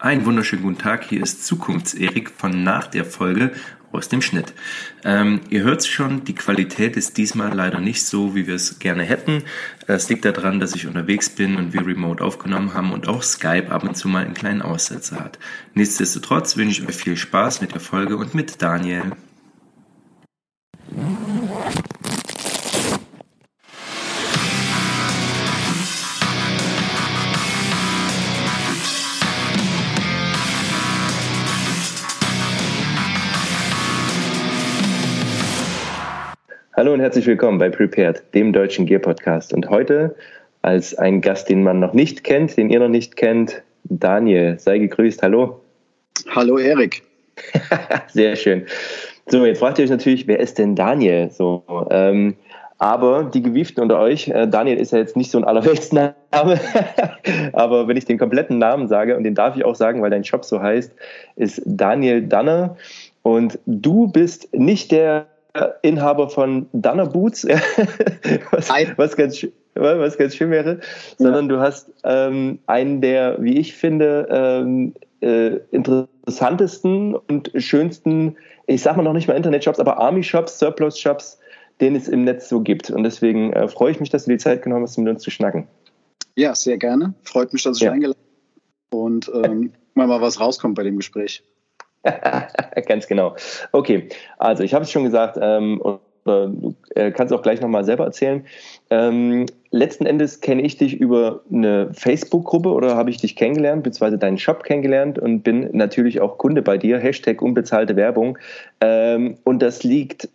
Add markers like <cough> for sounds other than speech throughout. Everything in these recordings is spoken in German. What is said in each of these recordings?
Einen wunderschönen guten Tag, hier ist Zukunfts-Erik von nach der Folge aus dem Schnitt. Ähm, ihr hört schon, die Qualität ist diesmal leider nicht so, wie wir es gerne hätten. Es liegt daran, dass ich unterwegs bin und wir remote aufgenommen haben und auch Skype ab und zu mal einen kleinen Aussetzer hat. Nichtsdestotrotz wünsche ich euch viel Spaß mit der Folge und mit Daniel. Hallo und herzlich willkommen bei Prepared, dem deutschen Gear Podcast. Und heute als ein Gast, den man noch nicht kennt, den ihr noch nicht kennt, Daniel. Sei gegrüßt. Hallo. Hallo, Erik. <laughs> Sehr schön. So, jetzt fragt ihr euch natürlich, wer ist denn Daniel? So, ähm, aber die Gewieften unter euch, äh, Daniel ist ja jetzt nicht so ein Allerweltsname, <laughs> aber wenn ich den kompletten Namen sage, und den darf ich auch sagen, weil dein Shop so heißt, ist Daniel Danner. Und du bist nicht der Inhaber von Dunner Boots, <laughs> was, was, ganz, was ganz schön wäre, ja. sondern du hast ähm, einen der, wie ich finde, ähm, äh, interessantesten und schönsten, ich sag mal noch nicht mal Internet-Shops, aber Army-Shops, Surplus-Shops, den es im Netz so gibt. Und deswegen äh, freue ich mich, dass du die Zeit genommen hast, mit uns zu schnacken. Ja, sehr gerne. Freut mich, dass ich ja. eingeladen bin und ähm, mal, mal was rauskommt bei dem Gespräch. <laughs> Ganz genau. Okay, also ich habe es schon gesagt, ähm, und, äh, du äh, kannst auch gleich nochmal selber erzählen. Ähm, letzten Endes kenne ich dich über eine Facebook-Gruppe oder habe ich dich kennengelernt, beziehungsweise deinen Shop kennengelernt und bin natürlich auch Kunde bei dir. Hashtag unbezahlte Werbung. Ähm, und das liegt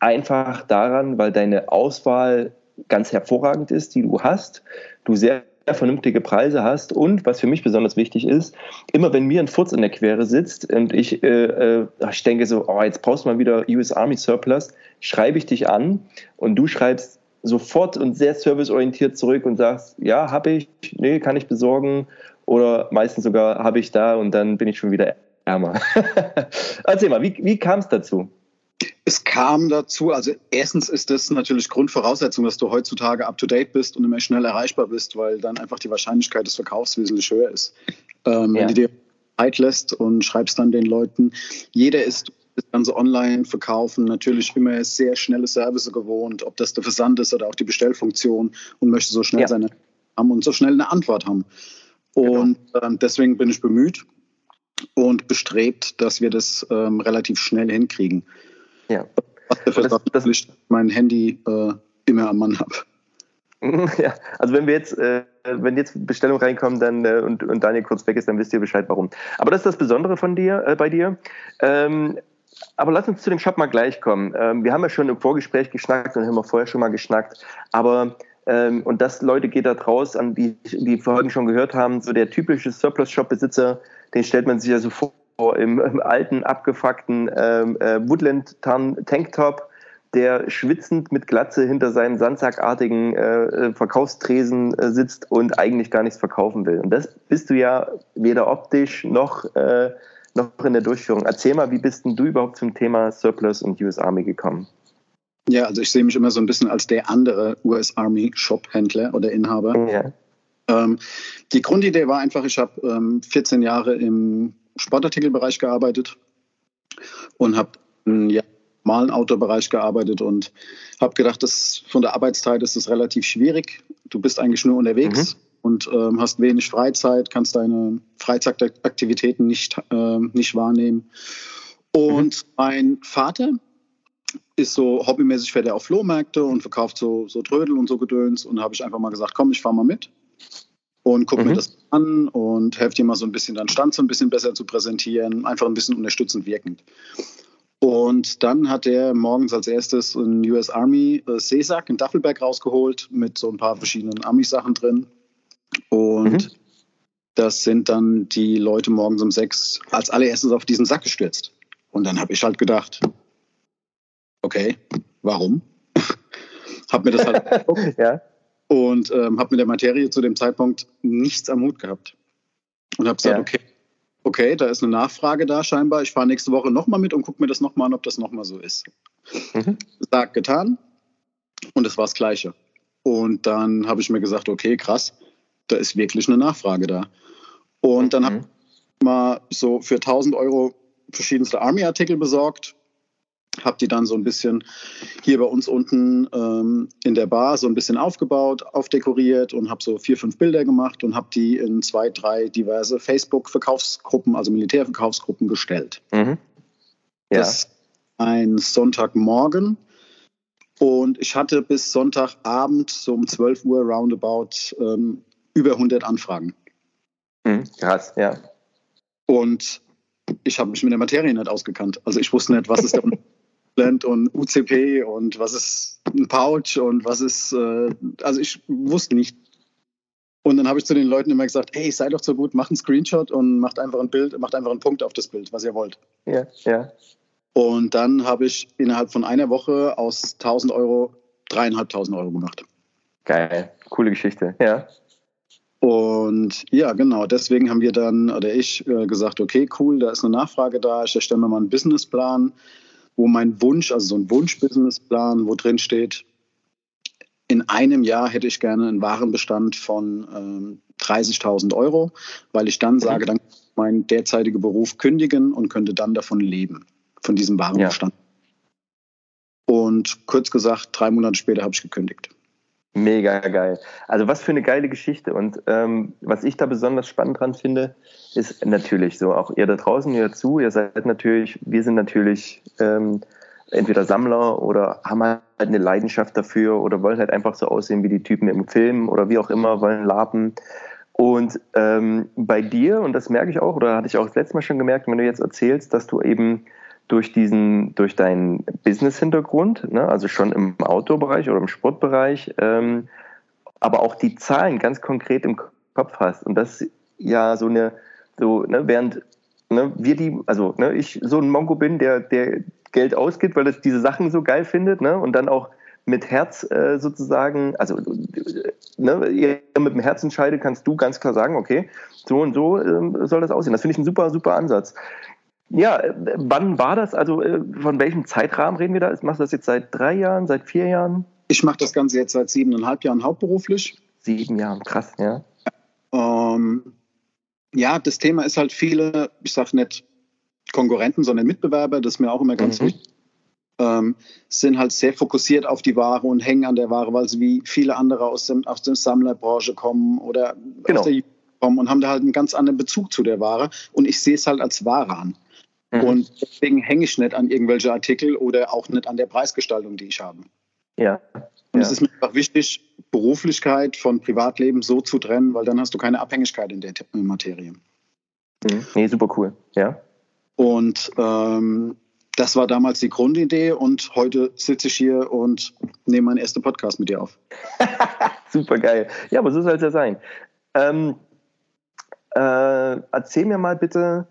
einfach daran, weil deine Auswahl ganz hervorragend ist, die du hast. Du sehr vernünftige Preise hast und, was für mich besonders wichtig ist, immer wenn mir ein Furz in der Quere sitzt und ich, äh, äh, ich denke so, oh, jetzt brauchst du mal wieder US Army Surplus, schreibe ich dich an und du schreibst sofort und sehr serviceorientiert zurück und sagst, ja, habe ich, nee, kann ich besorgen oder meistens sogar habe ich da und dann bin ich schon wieder ärmer. <laughs> Erzähl mal, wie, wie kam es dazu? Es kam dazu, also erstens ist das natürlich Grundvoraussetzung, dass du heutzutage up-to-date bist und immer schnell erreichbar bist, weil dann einfach die Wahrscheinlichkeit des Verkaufs wesentlich höher ist. Ähm, ja. Wenn du dir Zeit lässt und schreibst dann den Leuten, jeder ist das ganze Online-Verkaufen natürlich immer sehr schnelle Service gewohnt, ob das der Versand ist oder auch die Bestellfunktion und möchte so schnell ja. seine haben und so schnell eine Antwort haben. Genau. Und genau. ähm, deswegen bin ich bemüht und bestrebt, dass wir das ähm, relativ schnell hinkriegen. Ja. Was dafür das, dass ich mein Handy äh, immer am Mann habe. <laughs> Ja, also wenn wir jetzt, äh, wenn jetzt Bestellungen reinkommen dann, äh, und, und Daniel kurz weg ist, dann wisst ihr Bescheid, warum. Aber das ist das Besondere von dir, äh, bei dir. Ähm, aber lass uns zu dem Shop mal gleich kommen. Ähm, wir haben ja schon im Vorgespräch geschnackt und haben auch vorher schon mal geschnackt. Aber ähm, und das, Leute, geht da draus, an die die Folgen schon gehört haben, so der typische Surplus-Shop-Besitzer, den stellt man sich ja so vor im, im alten, abgefuckten ähm, äh, Woodland-Tanktop, der schwitzend mit Glatze hinter seinem sandsackartigen äh, äh, Verkaufstresen äh, sitzt und eigentlich gar nichts verkaufen will. Und das bist du ja weder optisch noch, äh, noch in der Durchführung. Erzähl mal, wie bist denn du überhaupt zum Thema Surplus und US Army gekommen? Ja, also ich sehe mich immer so ein bisschen als der andere US Army Shop-Händler oder Inhaber. Ja. Ähm, die Grundidee war einfach, ich habe ähm, 14 Jahre im Sportartikelbereich gearbeitet und habe ja, mal im Outdoor-Bereich gearbeitet und habe gedacht, dass von der Arbeitszeit ist es relativ schwierig. Du bist eigentlich nur unterwegs mhm. und ähm, hast wenig Freizeit, kannst deine Freizeitaktivitäten nicht, äh, nicht wahrnehmen. Und mhm. mein Vater ist so hobbymäßig fährt er auf Flohmärkte und verkauft so, so Trödel und so Gedöns und habe ich einfach mal gesagt, komm, ich fahre mal mit und gucke mhm. mir das an und helfe dir mal so ein bisschen deinen Stand so ein bisschen besser zu präsentieren, einfach ein bisschen unterstützend wirkend. Und dann hat er morgens als erstes einen US Army äh, Seesack in Daffelberg rausgeholt mit so ein paar verschiedenen Army-Sachen drin. Und mhm. das sind dann die Leute morgens um sechs als allererstes auf diesen Sack gestürzt. Und dann habe ich halt gedacht, okay, warum? <laughs> hab mir das halt <laughs> ja und ähm, habe mit der Materie zu dem Zeitpunkt nichts am Hut gehabt. Und habe gesagt, ja. okay, okay, da ist eine Nachfrage da scheinbar. Ich fahre nächste Woche nochmal mit und gucke mir das nochmal an, ob das nochmal so ist. Mhm. Sagt, getan. Und es war das Gleiche. Und dann habe ich mir gesagt, okay, krass, da ist wirklich eine Nachfrage da. Und dann mhm. habe mal so für 1000 Euro verschiedenste Army-Artikel besorgt, habe die dann so ein bisschen hier bei uns unten ähm, in der Bar so ein bisschen aufgebaut, aufdekoriert und habe so vier, fünf Bilder gemacht und habe die in zwei, drei diverse Facebook-Verkaufsgruppen, also Militärverkaufsgruppen gestellt. Mhm. Ja. Das ein Sonntagmorgen und ich hatte bis Sonntagabend so um 12 Uhr roundabout ähm, über 100 Anfragen. Mhm, krass, ja. Und ich habe mich mit der Materie nicht ausgekannt. Also ich wusste nicht, was ist <laughs> da und UCP und was ist ein Pouch und was ist, äh, also ich wusste nicht. Und dann habe ich zu den Leuten immer gesagt, hey, sei doch so gut, macht einen Screenshot und macht einfach ein Bild, macht einfach einen Punkt auf das Bild, was ihr wollt. Ja, ja. Und dann habe ich innerhalb von einer Woche aus 1000 Euro dreieinhalbtausend Euro gemacht. Geil, coole Geschichte, ja. Und ja, genau, deswegen haben wir dann, oder ich, äh, gesagt, okay, cool, da ist eine Nachfrage da, ich erstelle mir mal einen Businessplan, wo mein Wunsch, also so ein Wunsch-Businessplan, wo drin steht, in einem Jahr hätte ich gerne einen Warenbestand von ähm, 30.000 Euro, weil ich dann mhm. sage, dann kann ich meinen derzeitigen Beruf kündigen und könnte dann davon leben, von diesem Warenbestand. Ja. Und kurz gesagt, drei Monate später habe ich gekündigt. Mega geil. Also was für eine geile Geschichte. Und ähm, was ich da besonders spannend dran finde, ist natürlich so, auch ihr da draußen, ihr dazu, ihr seid natürlich, wir sind natürlich ähm, entweder Sammler oder haben halt eine Leidenschaft dafür oder wollen halt einfach so aussehen wie die Typen im Film oder wie auch immer, wollen lapen. Und ähm, bei dir, und das merke ich auch, oder hatte ich auch das letzte Mal schon gemerkt, wenn du jetzt erzählst, dass du eben durch diesen, durch deinen Business-Hintergrund, ne, also schon im Outdoor-Bereich oder im Sportbereich, ähm, aber auch die Zahlen ganz konkret im Kopf hast. Und das ist ja so eine, so, ne, während ne, wir die, also ne, ich so ein Mongo bin, der, der Geld ausgibt, weil das diese Sachen so geil findet, ne, und dann auch mit Herz äh, sozusagen, also ne, mit dem Herz entscheidet, kannst du ganz klar sagen, okay, so und so äh, soll das aussehen. Das finde ich ein super, super Ansatz. Ja, wann war das? Also äh, von welchem Zeitrahmen reden wir da? Machst du das jetzt seit drei Jahren, seit vier Jahren? Ich mache das Ganze jetzt seit siebeneinhalb Jahren hauptberuflich. Sieben Jahren, krass, ja. Ähm, ja, das Thema ist halt viele, ich sage nicht Konkurrenten, sondern Mitbewerber, das ist mir auch immer ganz mhm. wichtig. Ähm, sind halt sehr fokussiert auf die Ware und hängen an der Ware, weil sie wie viele andere aus, dem, aus der Sammlerbranche kommen oder genau. aus der kommen und haben da halt einen ganz anderen Bezug zu der Ware. Und ich sehe es halt als Ware an. Mhm. Und deswegen hänge ich nicht an irgendwelche Artikel oder auch nicht an der Preisgestaltung, die ich habe. Ja. Und ja. es ist mir einfach wichtig, Beruflichkeit von Privatleben so zu trennen, weil dann hast du keine Abhängigkeit in der Materie. Mhm. Nee, super cool. Ja. Und ähm, das war damals die Grundidee und heute sitze ich hier und nehme meinen ersten Podcast mit dir auf. <laughs> super geil. Ja, aber so soll es ja sein. Ähm, äh, erzähl mir mal bitte,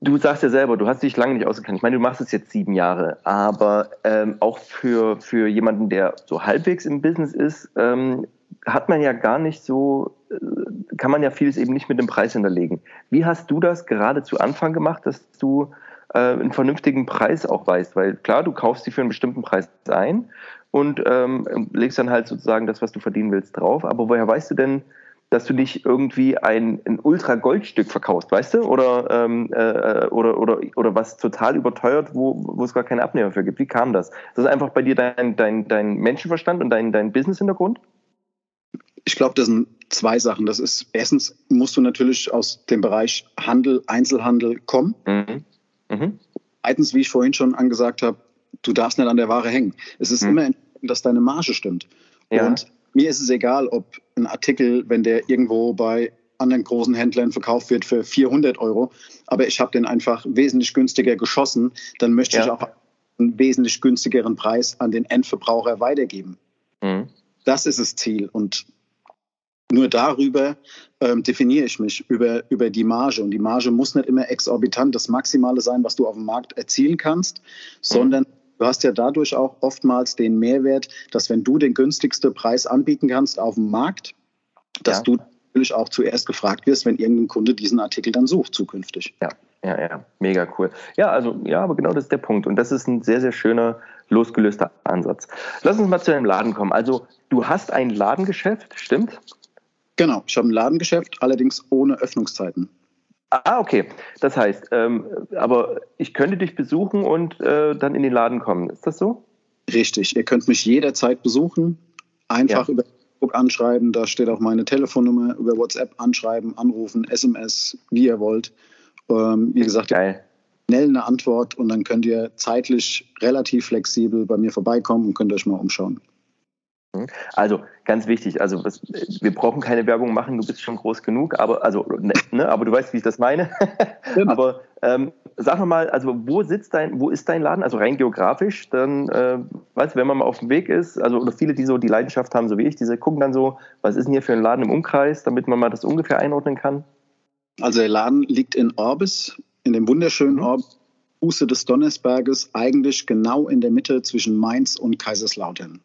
Du sagst ja selber, du hast dich lange nicht ausgekannt. Ich meine, du machst es jetzt sieben Jahre, aber ähm, auch für, für jemanden, der so halbwegs im Business ist, ähm, hat man ja gar nicht so, äh, kann man ja vieles eben nicht mit dem Preis hinterlegen. Wie hast du das gerade zu Anfang gemacht, dass du äh, einen vernünftigen Preis auch weißt? Weil klar, du kaufst sie für einen bestimmten Preis ein und ähm, legst dann halt sozusagen das, was du verdienen willst, drauf. Aber woher weißt du denn, dass du nicht irgendwie ein, ein Ultra-Goldstück verkaufst, weißt du? Oder, ähm, äh, oder, oder, oder was total überteuert, wo, wo es gar keine Abnehmer für gibt. Wie kam das? Das ist einfach bei dir dein, dein, dein Menschenverstand und dein, dein Business-Hintergrund? Ich glaube, das sind zwei Sachen. Das ist erstens musst du natürlich aus dem Bereich Handel, Einzelhandel kommen. Mhm. Mhm. Zweitens, wie ich vorhin schon angesagt habe, du darfst nicht an der Ware hängen. Es ist mhm. immer dass deine Marge stimmt. Ja. Und mir ist es egal, ob ein Artikel, wenn der irgendwo bei anderen großen Händlern verkauft wird für 400 Euro, aber ich habe den einfach wesentlich günstiger geschossen, dann möchte ja. ich auch einen wesentlich günstigeren Preis an den Endverbraucher weitergeben. Mhm. Das ist das Ziel und nur darüber ähm, definiere ich mich, über, über die Marge. Und die Marge muss nicht immer exorbitant das Maximale sein, was du auf dem Markt erzielen kannst, sondern mhm Du hast ja dadurch auch oftmals den Mehrwert, dass wenn du den günstigsten Preis anbieten kannst auf dem Markt, dass ja. du natürlich auch zuerst gefragt wirst, wenn irgendein Kunde diesen Artikel dann sucht zukünftig. Ja, ja, ja, mega cool. Ja, also ja, aber genau das ist der Punkt und das ist ein sehr, sehr schöner losgelöster Ansatz. Lass uns mal zu deinem Laden kommen. Also du hast ein Ladengeschäft, stimmt? Genau, ich habe ein Ladengeschäft, allerdings ohne Öffnungszeiten. Ah, okay. Das heißt, ähm, aber ich könnte dich besuchen und äh, dann in den Laden kommen. Ist das so? Richtig. Ihr könnt mich jederzeit besuchen. Einfach ja. über Facebook anschreiben. Da steht auch meine Telefonnummer. Über WhatsApp anschreiben, anrufen, SMS, wie ihr wollt. Ähm, wie gesagt, Geil. schnell eine Antwort und dann könnt ihr zeitlich relativ flexibel bei mir vorbeikommen und könnt euch mal umschauen. Mhm. Also ganz wichtig, also was, wir brauchen keine Werbung machen, du bist schon groß genug, aber also ne, ne aber du weißt, wie ich das meine. <laughs> Aber ähm, sag mal, also wo sitzt dein, wo ist dein Laden? Also rein geografisch, dann äh, weißt du, wenn man mal auf dem Weg ist, also oder viele, die so die Leidenschaft haben, so wie ich, diese gucken dann so, was ist denn hier für ein Laden im Umkreis, damit man mal das ungefähr einordnen kann. Also der Laden liegt in Orbis, in dem wunderschönen mhm. Orbis, Fuße des Donnersberges, eigentlich genau in der Mitte zwischen Mainz und Kaiserslautern.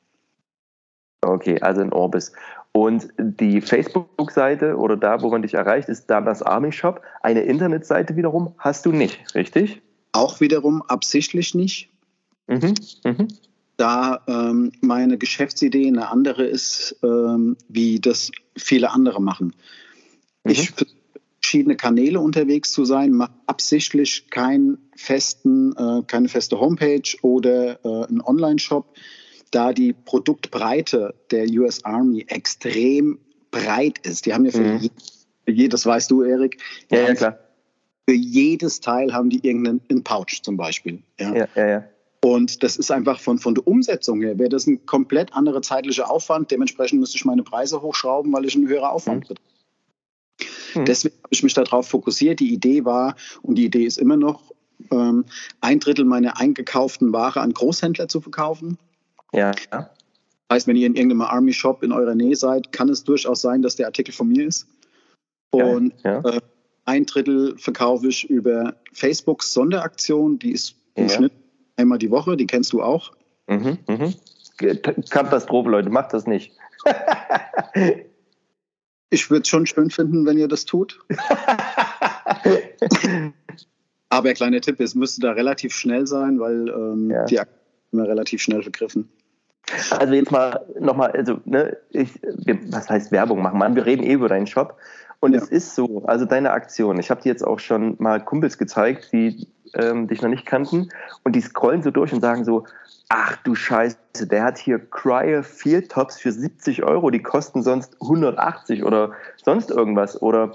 Okay, also in Orbis. Und die Facebook-Seite oder da, wo man dich erreicht, ist Danas Army Shop. Eine Internetseite wiederum hast du nicht, richtig? Auch wiederum absichtlich nicht. Mhm. Mhm. Da ähm, meine Geschäftsidee eine andere ist, ähm, wie das viele andere machen. Mhm. Ich verschiedene Kanäle unterwegs zu sein, mache absichtlich keinen festen, äh, keine feste Homepage oder äh, einen Online-Shop da die Produktbreite der US Army extrem breit ist. Die haben ja für, mhm. je, das weißt du, Erik. Ja, ja, klar. Für jedes Teil haben die irgendeinen Pouch zum Beispiel. Ja, ja, ja. ja. Und das ist einfach von, von der Umsetzung her, wäre das ein komplett anderer zeitlicher Aufwand. Dementsprechend müsste ich meine Preise hochschrauben, weil ich einen höheren Aufwand mhm. Mhm. Deswegen habe ich mich darauf fokussiert. Die Idee war, und die Idee ist immer noch, ähm, ein Drittel meiner eingekauften Ware an Großhändler zu verkaufen ja. Das heißt, wenn ihr in irgendeinem Army Shop in eurer Nähe seid, kann es durchaus sein, dass der Artikel von mir ist. Und ja, ja. Äh, ein Drittel verkaufe ich über Facebooks Sonderaktion, die ist im ja. Schnitt einmal die Woche, die kennst du auch. Mhm, mhm. Katastrophe, Leute, macht das nicht. <laughs> ich würde es schon schön finden, wenn ihr das tut. <laughs> Aber kleiner Tipp, es müsste da relativ schnell sein, weil ähm, die Aktion immer relativ schnell vergriffen. Also jetzt mal nochmal, also ne, ich, was heißt Werbung machen? Mann, wir reden eh über deinen Shop. Und ja. es ist so, also deine Aktion, ich habe dir jetzt auch schon mal Kumpels gezeigt, die ähm, dich noch nicht kannten und die scrollen so durch und sagen so, ach du Scheiße, der hat hier Cryer Field Tops für 70 Euro, die kosten sonst 180 oder sonst irgendwas. Oder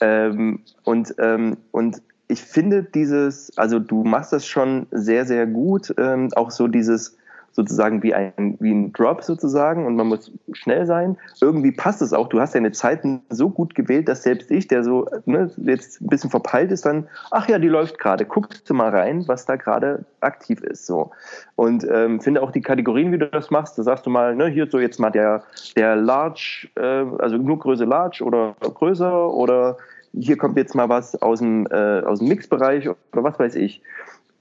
ähm, und, ähm, und ich finde dieses, also du machst das schon sehr, sehr gut, ähm, auch so dieses sozusagen wie ein, wie ein Drop sozusagen und man muss schnell sein. Irgendwie passt es auch. Du hast deine Zeiten so gut gewählt, dass selbst ich, der so ne, jetzt ein bisschen verpeilt ist, dann, ach ja, die läuft gerade. Guckst du mal rein, was da gerade aktiv ist. So. Und ähm, finde auch die Kategorien, wie du das machst, da sagst du mal, ne, hier so jetzt mal der, der Large, äh, also nur Größe Large oder größer oder hier kommt jetzt mal was aus dem, äh, aus dem Mixbereich oder was weiß ich.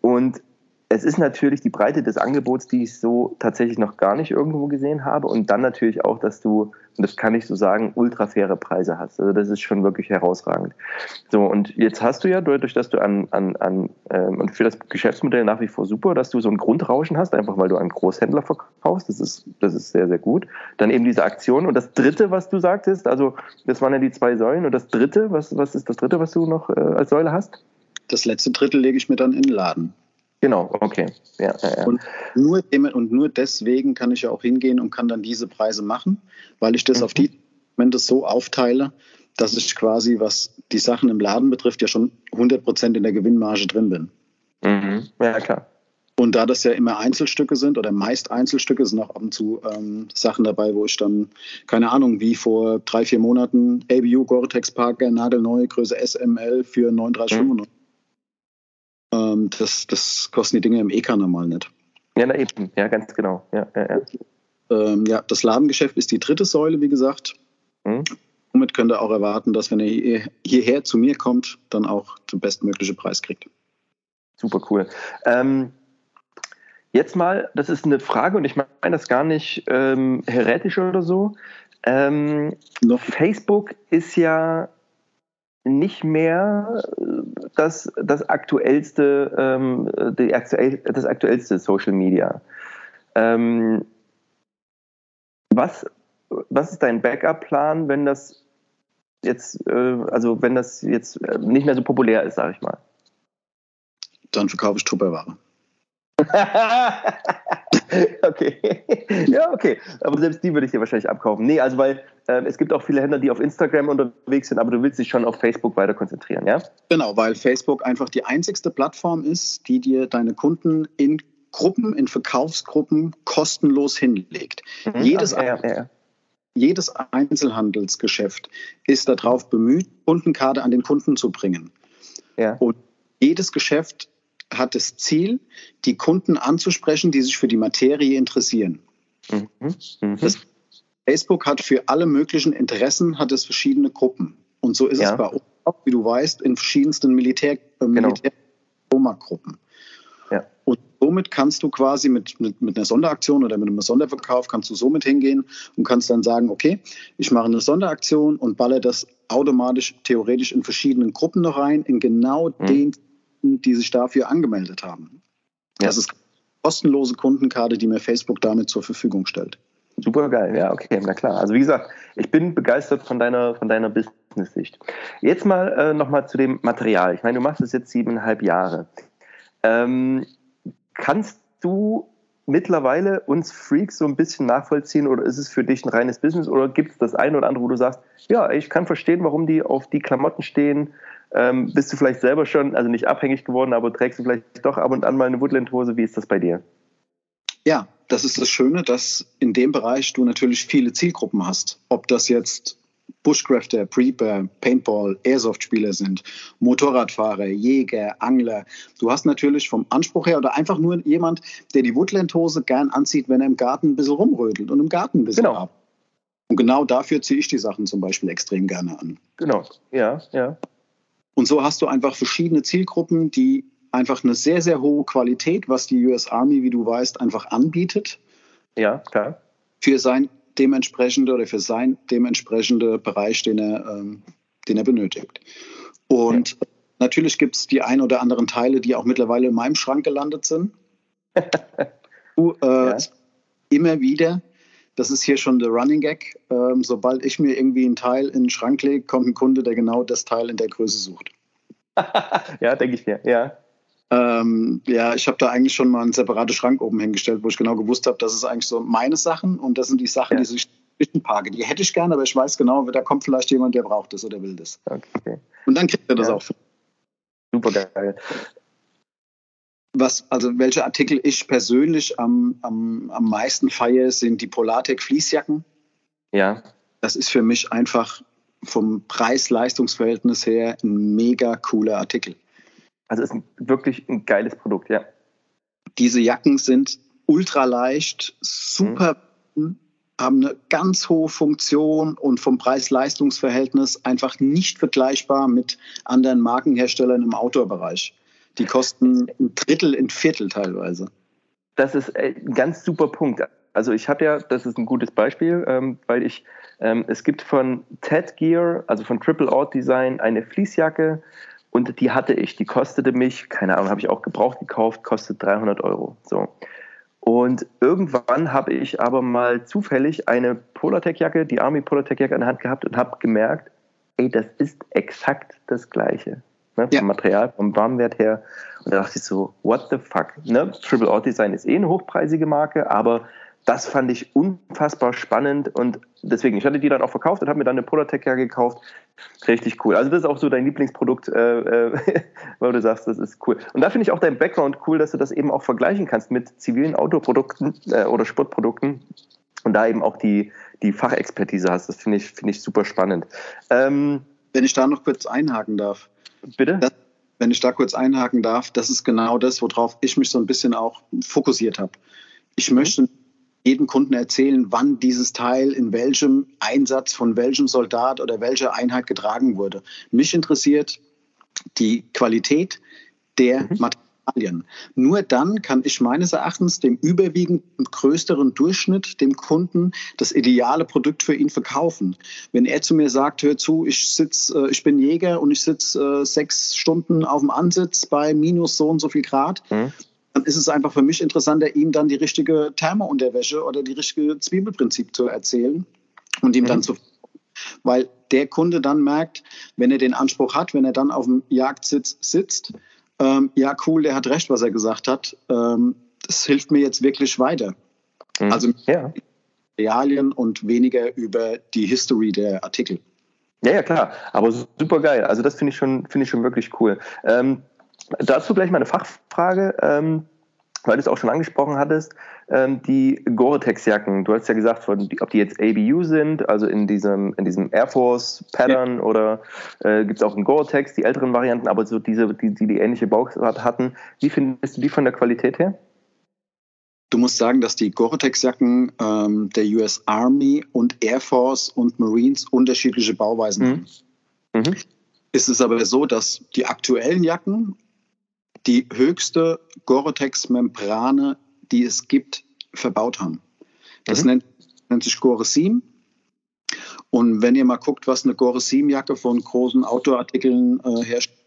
Und es ist natürlich die Breite des Angebots, die ich so tatsächlich noch gar nicht irgendwo gesehen habe. Und dann natürlich auch, dass du, und das kann ich so sagen, ultra faire Preise hast. Also das ist schon wirklich herausragend. So, und jetzt hast du ja, dadurch, dass du an, an, an ähm, und für das Geschäftsmodell nach wie vor super, dass du so ein Grundrauschen hast, einfach weil du an Großhändler verkaufst. Das ist, das ist sehr, sehr gut. Dann eben diese Aktion. Und das dritte, was du sagtest, also das waren ja die zwei Säulen. Und das dritte, was, was ist das dritte, was du noch äh, als Säule hast? Das letzte Drittel lege ich mir dann in den Laden. Genau, okay. Ja, ja, ja. Und, nur, und nur deswegen kann ich ja auch hingehen und kann dann diese Preise machen, weil ich das mhm. auf die Momente so aufteile, dass ich quasi, was die Sachen im Laden betrifft, ja schon 100% in der Gewinnmarge drin bin. Mhm. Ja, klar. Und da das ja immer Einzelstücke sind oder meist Einzelstücke, sind auch ab und zu ähm, Sachen dabei, wo ich dann, keine Ahnung, wie vor drei, vier Monaten ABU Gore-Tex Parker, nagelneu, Größe SML für 39,95. Mhm. Ähm, das, das kosten die Dinge im EK normal nicht. Ja, na eben, ja, ganz genau. Ja, ja, ja. Ähm, ja, das Ladengeschäft ist die dritte Säule, wie gesagt. Mhm. Somit könnt ihr auch erwarten, dass wenn ihr hierher zu mir kommt, dann auch den bestmöglichen Preis kriegt. Super cool. Ähm, jetzt mal, das ist eine Frage und ich meine das gar nicht ähm, heretisch oder so. Ähm, Facebook ist ja nicht mehr das, das aktuellste, ähm, die das aktuellste Social Media. Ähm, was, was ist dein Backup-Plan, wenn das jetzt, äh, also wenn das jetzt äh, nicht mehr so populär ist, sage ich mal? Dann verkaufe ich Tupperware. <laughs> okay. ja, okay. Aber selbst die würde ich dir wahrscheinlich abkaufen. Nee, also weil äh, es gibt auch viele Händler, die auf Instagram unterwegs sind, aber du willst dich schon auf Facebook weiter konzentrieren, ja? Genau, weil Facebook einfach die einzigste Plattform ist, die dir deine Kunden in Gruppen, in Verkaufsgruppen kostenlos hinlegt. Mhm. Jedes, Ach, ja, ja. jedes Einzelhandelsgeschäft ist darauf bemüht, Kundenkarte an den Kunden zu bringen. Ja. Und jedes Geschäft hat das Ziel, die Kunden anzusprechen, die sich für die Materie interessieren. Mhm. Mhm. Das, Facebook hat für alle möglichen Interessen hat es verschiedene Gruppen. Und so ist ja. es bei uns auch, wie du weißt, in verschiedensten Militär, äh, genau. Militär gruppen Ja. Und somit kannst du quasi mit, mit, mit einer Sonderaktion oder mit einem Sonderverkauf kannst du somit hingehen und kannst dann sagen, okay, ich mache eine Sonderaktion und balle das automatisch theoretisch in verschiedenen Gruppen noch rein, in genau mhm. den die sich dafür angemeldet haben. Ja. Das ist kostenlose Kundenkarte, die mir Facebook damit zur Verfügung stellt. Super geil, ja, okay, na klar. Also wie gesagt, ich bin begeistert von deiner, von deiner Business-Sicht. Jetzt mal äh, nochmal zu dem Material. Ich meine, du machst es jetzt siebeneinhalb Jahre. Ähm, kannst du mittlerweile uns Freaks so ein bisschen nachvollziehen oder ist es für dich ein reines Business oder gibt es das eine oder andere, wo du sagst, ja, ich kann verstehen, warum die auf die Klamotten stehen, ähm, bist du vielleicht selber schon, also nicht abhängig geworden, aber trägst du vielleicht doch ab und an mal eine Woodland-Hose? Wie ist das bei dir? Ja, das ist das Schöne, dass in dem Bereich du natürlich viele Zielgruppen hast. Ob das jetzt Bushcrafter, Preeper, Paintball, Airsoft-Spieler sind, Motorradfahrer, Jäger, Angler. Du hast natürlich vom Anspruch her oder einfach nur jemand, der die Woodland-Hose gern anzieht, wenn er im Garten ein bisschen rumrödelt und im Garten ein bisschen genau. ab. Und genau dafür ziehe ich die Sachen zum Beispiel extrem gerne an. Genau, ja, ja. Und so hast du einfach verschiedene Zielgruppen, die einfach eine sehr, sehr hohe Qualität, was die US Army, wie du weißt, einfach anbietet. Ja, klar. Für sein dementsprechende oder für sein dementsprechende Bereich, den er, ähm, den er benötigt. Und ja. natürlich gibt es die ein oder anderen Teile, die auch mittlerweile in meinem Schrank gelandet sind. <laughs> du, äh, ja. Immer wieder, das ist hier schon der Running Gag, ähm, sobald ich mir irgendwie ein Teil in den Schrank lege, kommt ein Kunde, der genau das Teil in der Größe sucht. <laughs> ja, denke ich mir, ja. Ähm, ja, ich habe da eigentlich schon mal einen separaten Schrank oben hingestellt, wo ich genau gewusst habe, das ist eigentlich so meine Sachen und das sind die Sachen, ja. die sich parke. Die hätte ich gerne, aber ich weiß genau, da kommt vielleicht jemand, der braucht das oder will das. Okay. Und dann kriegt er das ja. auch. Super geil. Was, also welche Artikel ich persönlich am, am, am meisten feiere, sind die Polartec Fließjacken. Ja. Das ist für mich einfach vom Preis-Leistungs-Verhältnis her ein mega cooler Artikel. Also ist ein, wirklich ein geiles Produkt, ja. Diese Jacken sind ultra leicht, super, mhm. haben eine ganz hohe Funktion und vom Preis-Leistungs-Verhältnis einfach nicht vergleichbar mit anderen Markenherstellern im Outdoor-Bereich. Die kosten ein Drittel, ein Viertel teilweise. Das ist äh, ein ganz super Punkt. Also ich habe ja, das ist ein gutes Beispiel, ähm, weil ich, ähm, es gibt von Ted Gear, also von Triple Out Design, eine Fließjacke, und die hatte ich. Die kostete mich, keine Ahnung, habe ich auch gebraucht gekauft, kostet 300 Euro. So. Und irgendwann habe ich aber mal zufällig eine Polartec-Jacke, die Army Polartec-Jacke in der Hand gehabt und habe gemerkt, ey, das ist exakt das Gleiche. Ne, ja. Vom Material, vom Warmwert her. Und da dachte ich so, what the fuck? Ne? Triple Out Design ist eh eine hochpreisige Marke, aber das fand ich unfassbar spannend und deswegen, ich hatte die dann auch verkauft und habe mir dann eine Polartec ja gekauft. Richtig cool. Also das ist auch so dein Lieblingsprodukt, äh, äh, <laughs> weil du sagst, das ist cool. Und da finde ich auch dein Background cool, dass du das eben auch vergleichen kannst mit zivilen Autoprodukten äh, oder Sportprodukten und da eben auch die, die Fachexpertise hast. Das finde ich, finde ich super spannend. Ähm, Wenn ich da noch kurz einhaken darf. Bitte? Das, wenn ich da kurz einhaken darf, das ist genau das, worauf ich mich so ein bisschen auch fokussiert habe. Ich mhm. möchte jedem Kunden erzählen, wann dieses Teil in welchem Einsatz von welchem Soldat oder welcher Einheit getragen wurde. Mich interessiert die Qualität der mhm. Materialien. Nur dann kann ich meines Erachtens dem überwiegend größeren Durchschnitt, dem Kunden, das ideale Produkt für ihn verkaufen. Wenn er zu mir sagt, hör zu, ich sitz, äh, ich bin Jäger und ich sitze äh, sechs Stunden auf dem Ansitz bei minus so und so viel Grad, mhm dann ist es einfach für mich interessanter, ihm dann die richtige Thermounterwäsche oder die richtige Zwiebelprinzip zu erzählen und ihm mhm. dann zu. weil der Kunde dann merkt, wenn er den Anspruch hat, wenn er dann auf dem Jagdsitz sitzt, ähm, ja cool, der hat recht, was er gesagt hat. Ähm, das hilft mir jetzt wirklich weiter. Mhm. Also ja. Realien und weniger über die History der Artikel. Ja, ja, klar. Aber super geil. Also das finde ich schon, finde ich schon wirklich cool. Ähm, dazu gleich mal eine Fachfrage. Ähm, weil du es auch schon angesprochen hattest, ähm, die Gore-Tex-Jacken. Du hast ja gesagt, von, ob die jetzt ABU sind, also in diesem, in diesem Air Force-Pattern ja. oder äh, gibt es auch in Gore-Tex, die älteren Varianten, aber so diese, die, die die ähnliche Bauart hatten. Wie findest du die von der Qualität her? Du musst sagen, dass die Gore-Tex-Jacken ähm, der US Army und Air Force und Marines unterschiedliche Bauweisen mhm. haben. Mhm. Ist es aber so, dass die aktuellen Jacken die höchste Gore-Tex-Membrane, die es gibt, verbaut haben. Das mhm. nennt, nennt, sich Gore-Seam. Und wenn ihr mal guckt, was eine Gore-Seam-Jacke von großen Outdoor-Artikeln äh, herstellt,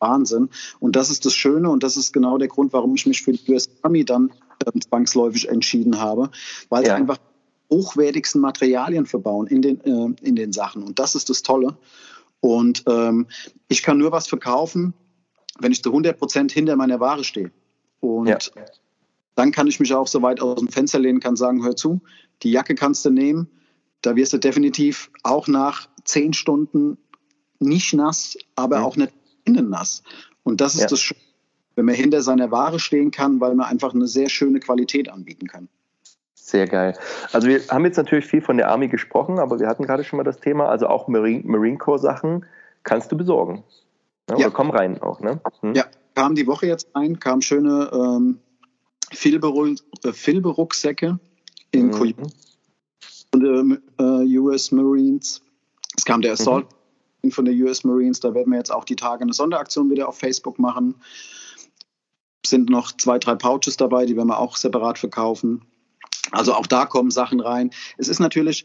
Wahnsinn. Und das ist das Schöne und das ist genau der Grund, warum ich mich für die US Army dann äh, zwangsläufig entschieden habe, weil ja. sie einfach hochwertigsten Materialien verbauen in den, äh, in den Sachen. Und das ist das Tolle. Und ähm, ich kann nur was verkaufen, wenn ich zu 100 Prozent hinter meiner Ware stehe. Und ja. dann kann ich mich auch so weit aus dem Fenster lehnen, kann sagen, hör zu, die Jacke kannst du nehmen. Da wirst du definitiv auch nach zehn Stunden nicht nass, aber ja. auch nicht innen nass. Und das ist ja. das Schöne, wenn man hinter seiner Ware stehen kann, weil man einfach eine sehr schöne Qualität anbieten kann. Sehr geil. Also wir haben jetzt natürlich viel von der Army gesprochen, aber wir hatten gerade schon mal das Thema, also auch Marine, Marine Corps Sachen kannst du besorgen. Ne? Ja. Oder komm rein auch, ne? Hm? Ja, kam die Woche jetzt ein, kam schöne ähm, Filberucksäcke in mhm. von der äh, US Marines. Es kam der Assault mhm. von der US Marines. Da werden wir jetzt auch die Tage eine Sonderaktion wieder auf Facebook machen. Sind noch zwei, drei Pouches dabei, die werden wir auch separat verkaufen. Also auch da kommen Sachen rein. Es ist natürlich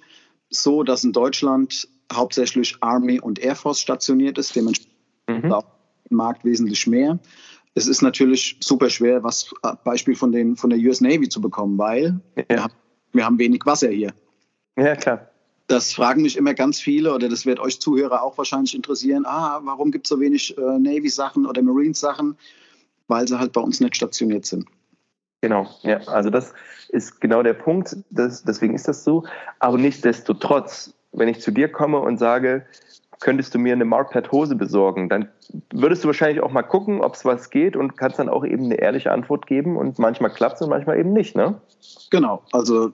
so, dass in Deutschland hauptsächlich Army und Air Force stationiert ist. Dementsprechend mhm. im Markt wesentlich mehr. Es ist natürlich super schwer, was äh, Beispiel von, den, von der US Navy zu bekommen, weil ja. wir, haben, wir haben wenig Wasser hier. Ja, klar. Das fragen mich immer ganz viele oder das wird euch Zuhörer auch wahrscheinlich interessieren. Ah, warum gibt es so wenig äh, Navy-Sachen oder Marines-Sachen? Weil sie halt bei uns nicht stationiert sind. Genau, ja, also das ist genau der Punkt. Das, deswegen ist das so. Aber nichtsdestotrotz, wenn ich zu dir komme und sage, könntest du mir eine Marpet-Hose besorgen? Dann würdest du wahrscheinlich auch mal gucken, ob es was geht und kannst dann auch eben eine ehrliche Antwort geben und manchmal klappt es und manchmal eben nicht, ne? Genau, also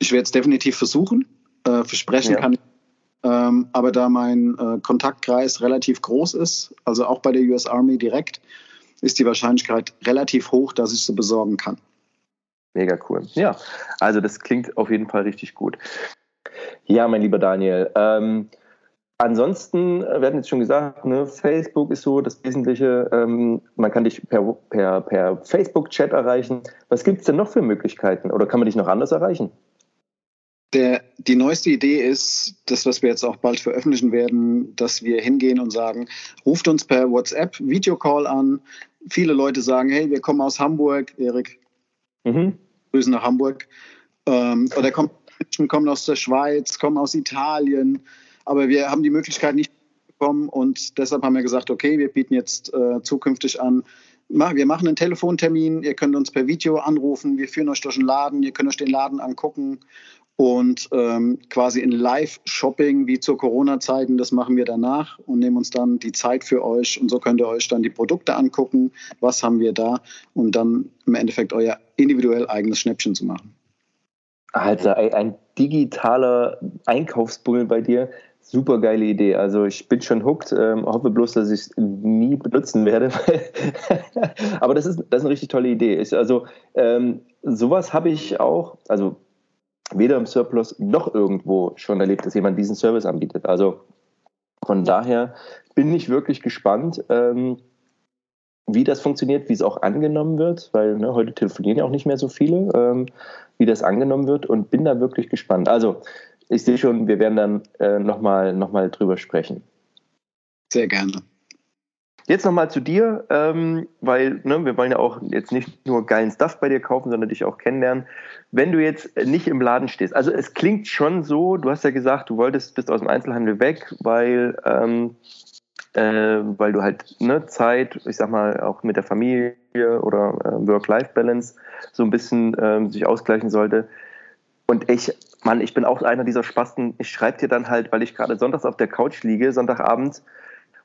ich werde es definitiv versuchen. Äh, versprechen ja. kann ich. Ähm, aber da mein äh, Kontaktkreis relativ groß ist, also auch bei der US Army direkt, ist die Wahrscheinlichkeit relativ hoch, dass ich sie besorgen kann. Mega cool. Ja, also das klingt auf jeden Fall richtig gut. Ja, mein lieber Daniel, ähm, Ansonsten, äh, wir hatten jetzt schon gesagt, ne, Facebook ist so das Wesentliche. Ähm, man kann dich per, per, per Facebook-Chat erreichen. Was gibt es denn noch für Möglichkeiten oder kann man dich noch anders erreichen? Der, die neueste Idee ist, das, was wir jetzt auch bald veröffentlichen werden, dass wir hingehen und sagen, ruft uns per WhatsApp Videocall an. Viele Leute sagen, hey, wir kommen aus Hamburg, Erik. Mhm. Grüßen nach Hamburg. Ähm, oder kommen, kommen aus der Schweiz, kommen aus Italien aber wir haben die Möglichkeit nicht bekommen und deshalb haben wir gesagt, okay, wir bieten jetzt äh, zukünftig an, wir machen einen Telefontermin, ihr könnt uns per Video anrufen, wir führen euch durch den Laden, ihr könnt euch den Laden angucken und ähm, quasi in Live-Shopping wie zur Corona-Zeiten, das machen wir danach und nehmen uns dann die Zeit für euch und so könnt ihr euch dann die Produkte angucken, was haben wir da und dann im Endeffekt euer individuell eigenes Schnäppchen zu machen. Also ein digitaler Einkaufsbummel bei dir, Super geile Idee. Also ich bin schon hooked, ähm, hoffe bloß, dass ich es nie benutzen werde. <laughs> Aber das ist, das ist eine richtig tolle Idee. Ich, also ähm, sowas habe ich auch, also weder im Surplus noch irgendwo schon erlebt, dass jemand diesen Service anbietet. Also von daher bin ich wirklich gespannt, ähm, wie das funktioniert, wie es auch angenommen wird, weil ne, heute telefonieren ja auch nicht mehr so viele, ähm, wie das angenommen wird und bin da wirklich gespannt. Also ich sehe schon, wir werden dann äh, nochmal noch mal drüber sprechen. Sehr gerne. Jetzt nochmal zu dir, ähm, weil ne, wir wollen ja auch jetzt nicht nur geilen Stuff bei dir kaufen, sondern dich auch kennenlernen. Wenn du jetzt nicht im Laden stehst, also es klingt schon so, du hast ja gesagt, du wolltest, bist aus dem Einzelhandel weg, weil, ähm, äh, weil du halt ne, Zeit, ich sag mal, auch mit der Familie oder äh, Work-Life-Balance so ein bisschen ähm, sich ausgleichen sollte. Und ich, Mann, ich bin auch einer dieser Spasten. Ich schreibe dir dann halt, weil ich gerade sonntags auf der Couch liege, Sonntagabend,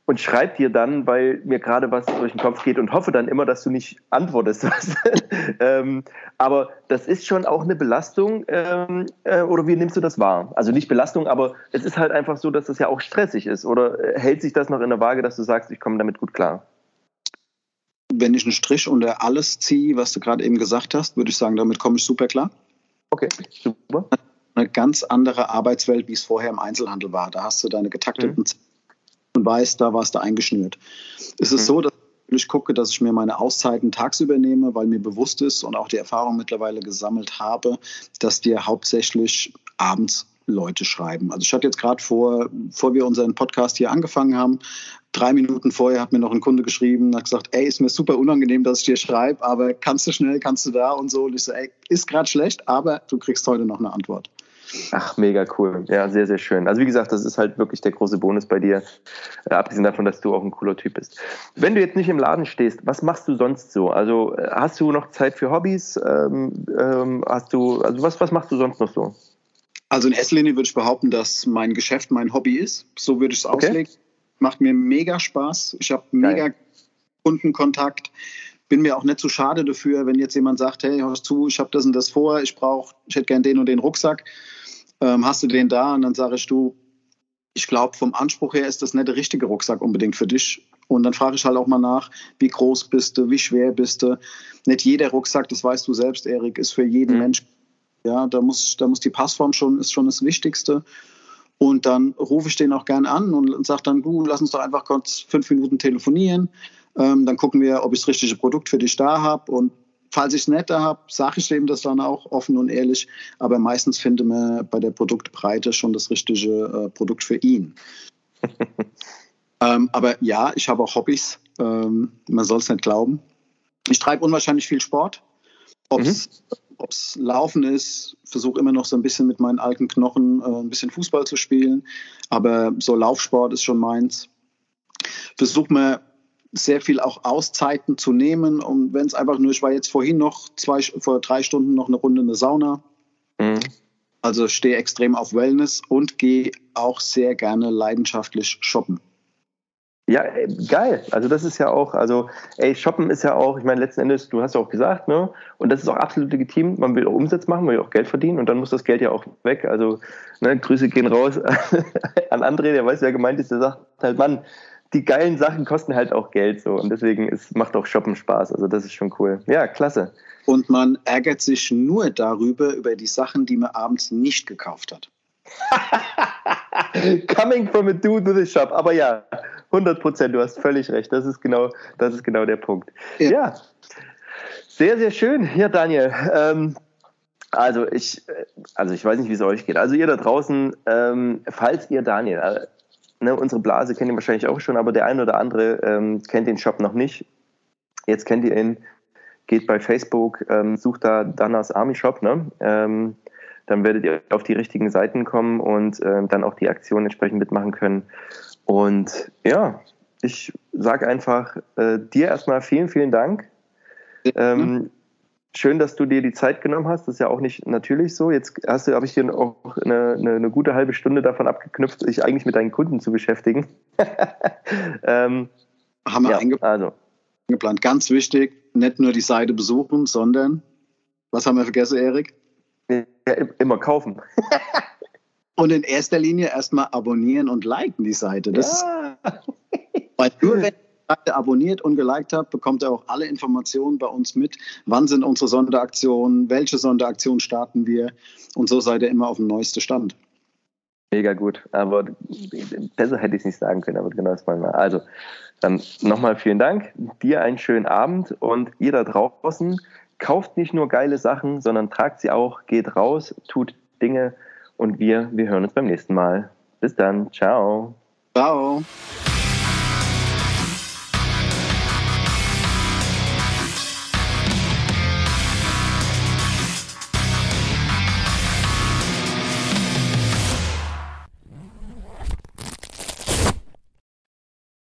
und schreibe dir dann, weil mir gerade was durch den Kopf geht und hoffe dann immer, dass du nicht antwortest. <laughs> ähm, aber das ist schon auch eine Belastung ähm, äh, oder wie nimmst du das wahr? Also nicht Belastung, aber es ist halt einfach so, dass das ja auch stressig ist. Oder äh, hält sich das noch in der Waage, dass du sagst, ich komme damit gut klar? Wenn ich einen Strich unter alles ziehe, was du gerade eben gesagt hast, würde ich sagen, damit komme ich super klar. Okay, super. Eine ganz andere Arbeitswelt, wie es vorher im Einzelhandel war. Da hast du deine getakteten mhm und weiß, da warst du eingeschnürt. Es ist mhm. so, dass ich gucke, dass ich mir meine Auszeiten tagsüber nehme, weil mir bewusst ist und auch die Erfahrung mittlerweile gesammelt habe, dass dir hauptsächlich abends Leute schreiben. Also ich hatte jetzt gerade vor, bevor wir unseren Podcast hier angefangen haben, drei Minuten vorher hat mir noch ein Kunde geschrieben, hat gesagt, ey, ist mir super unangenehm, dass ich dir schreibe, aber kannst du schnell, kannst du da und so. Und ich so, ey, ist gerade schlecht, aber du kriegst heute noch eine Antwort. Ach, mega cool. Ja, sehr, sehr schön. Also wie gesagt, das ist halt wirklich der große Bonus bei dir, äh, abgesehen davon, dass du auch ein cooler Typ bist. Wenn du jetzt nicht im Laden stehst, was machst du sonst so? Also äh, hast du noch Zeit für Hobbys? Ähm, ähm, hast du, also was, was machst du sonst noch so? Also in erster Linie würde ich behaupten, dass mein Geschäft mein Hobby ist. So würde ich es okay. auslegen. Macht mir mega Spaß. Ich habe mega Kundenkontakt bin mir auch nicht zu so schade dafür, wenn jetzt jemand sagt, hey, hörst zu, ich habe das und das vor, ich brauche, ich hätte gern den und den Rucksack ähm, hast du den da? Und dann sage ich, du, ich glaube, vom Anspruch her ist das nicht der richtige Rucksack unbedingt für dich. Und dann frage ich halt auch mal nach, wie groß bist du, wie schwer bist du. Nicht jeder Rucksack, das weißt du selbst, Erik, ist für jeden mhm. Menschen. Ja, da muss, da muss die Passform schon, ist schon das Wichtigste. Und dann rufe ich den auch gern an und, und sage dann, du, lass uns doch einfach kurz fünf Minuten telefonieren. Ähm, dann gucken wir, ob ich das richtige Produkt für dich da habe. Und Falls ich es nicht da habe, sage ich dem das dann auch offen und ehrlich. Aber meistens findet man bei der Produktbreite schon das richtige äh, Produkt für ihn. <laughs> ähm, aber ja, ich habe auch Hobbys. Ähm, man soll es nicht glauben. Ich treibe unwahrscheinlich viel Sport. Ob es mhm. Laufen ist, versuche immer noch so ein bisschen mit meinen alten Knochen äh, ein bisschen Fußball zu spielen. Aber so Laufsport ist schon meins. Versuche mir sehr viel auch Auszeiten zu nehmen. Und wenn es einfach nur, ich war jetzt vorhin noch zwei, vor drei Stunden noch eine Runde in der Sauna. Mhm. Also stehe extrem auf Wellness und gehe auch sehr gerne leidenschaftlich shoppen. Ja, geil. Also das ist ja auch, also ey, shoppen ist ja auch, ich meine, letzten Endes, du hast ja auch gesagt, ne? Und das ist auch absolut legitim. Man will auch Umsatz machen, man will auch Geld verdienen und dann muss das Geld ja auch weg. Also, ne, Grüße gehen raus <laughs> an André, der weiß, wer gemeint ist, der sagt halt, Mann, die geilen Sachen kosten halt auch Geld so und deswegen ist, macht auch Shoppen Spaß. Also das ist schon cool. Ja, klasse. Und man ärgert sich nur darüber, über die Sachen, die man abends nicht gekauft hat. <laughs> Coming from a dude with a shop. Aber ja, 100 Prozent, du hast völlig recht. Das ist genau, das ist genau der Punkt. Ja. ja. Sehr, sehr schön. Ja, Daniel. Ähm, also ich, also ich weiß nicht, wie es euch geht. Also ihr da draußen, ähm, falls ihr Daniel äh, ne, unsere Blase kennt ihr wahrscheinlich auch schon, aber der eine oder andere ähm, kennt den Shop noch nicht. Jetzt kennt ihr ihn, geht bei Facebook, ähm, sucht da Danas Army Shop, ne? Ähm, dann werdet ihr auf die richtigen Seiten kommen und äh, dann auch die Aktion entsprechend mitmachen können. Und ja, ich sage einfach äh, dir erstmal vielen, vielen Dank. Ähm, schön, dass du dir die Zeit genommen hast. Das ist ja auch nicht natürlich so. Jetzt hast du, habe ich dir auch eine, eine, eine, gute halbe Stunde davon abgeknüpft, sich eigentlich mit deinen Kunden zu beschäftigen. <laughs> ähm, Haben wir ja, eingeplant. Also. eingeplant. Ganz wichtig, nicht nur die Seite besuchen, sondern was haben wir vergessen, Erik? Ja, immer kaufen. <laughs> und in erster Linie erstmal abonnieren und liken die Seite. Das ja. <laughs> Weil nur wenn Seite abonniert und geliked habt, bekommt ihr auch alle Informationen bei uns mit. Wann sind unsere Sonderaktionen? Welche Sonderaktionen starten wir? Und so seid ihr immer auf dem neuesten Stand. Mega gut. Aber besser hätte ich es nicht sagen können, aber genau das wollen wir. Also, dann nochmal vielen Dank. Dir einen schönen Abend und ihr da draußen kauft nicht nur geile Sachen, sondern tragt sie auch, geht raus, tut Dinge und wir, wir hören uns beim nächsten Mal. Bis dann. Ciao. Ciao.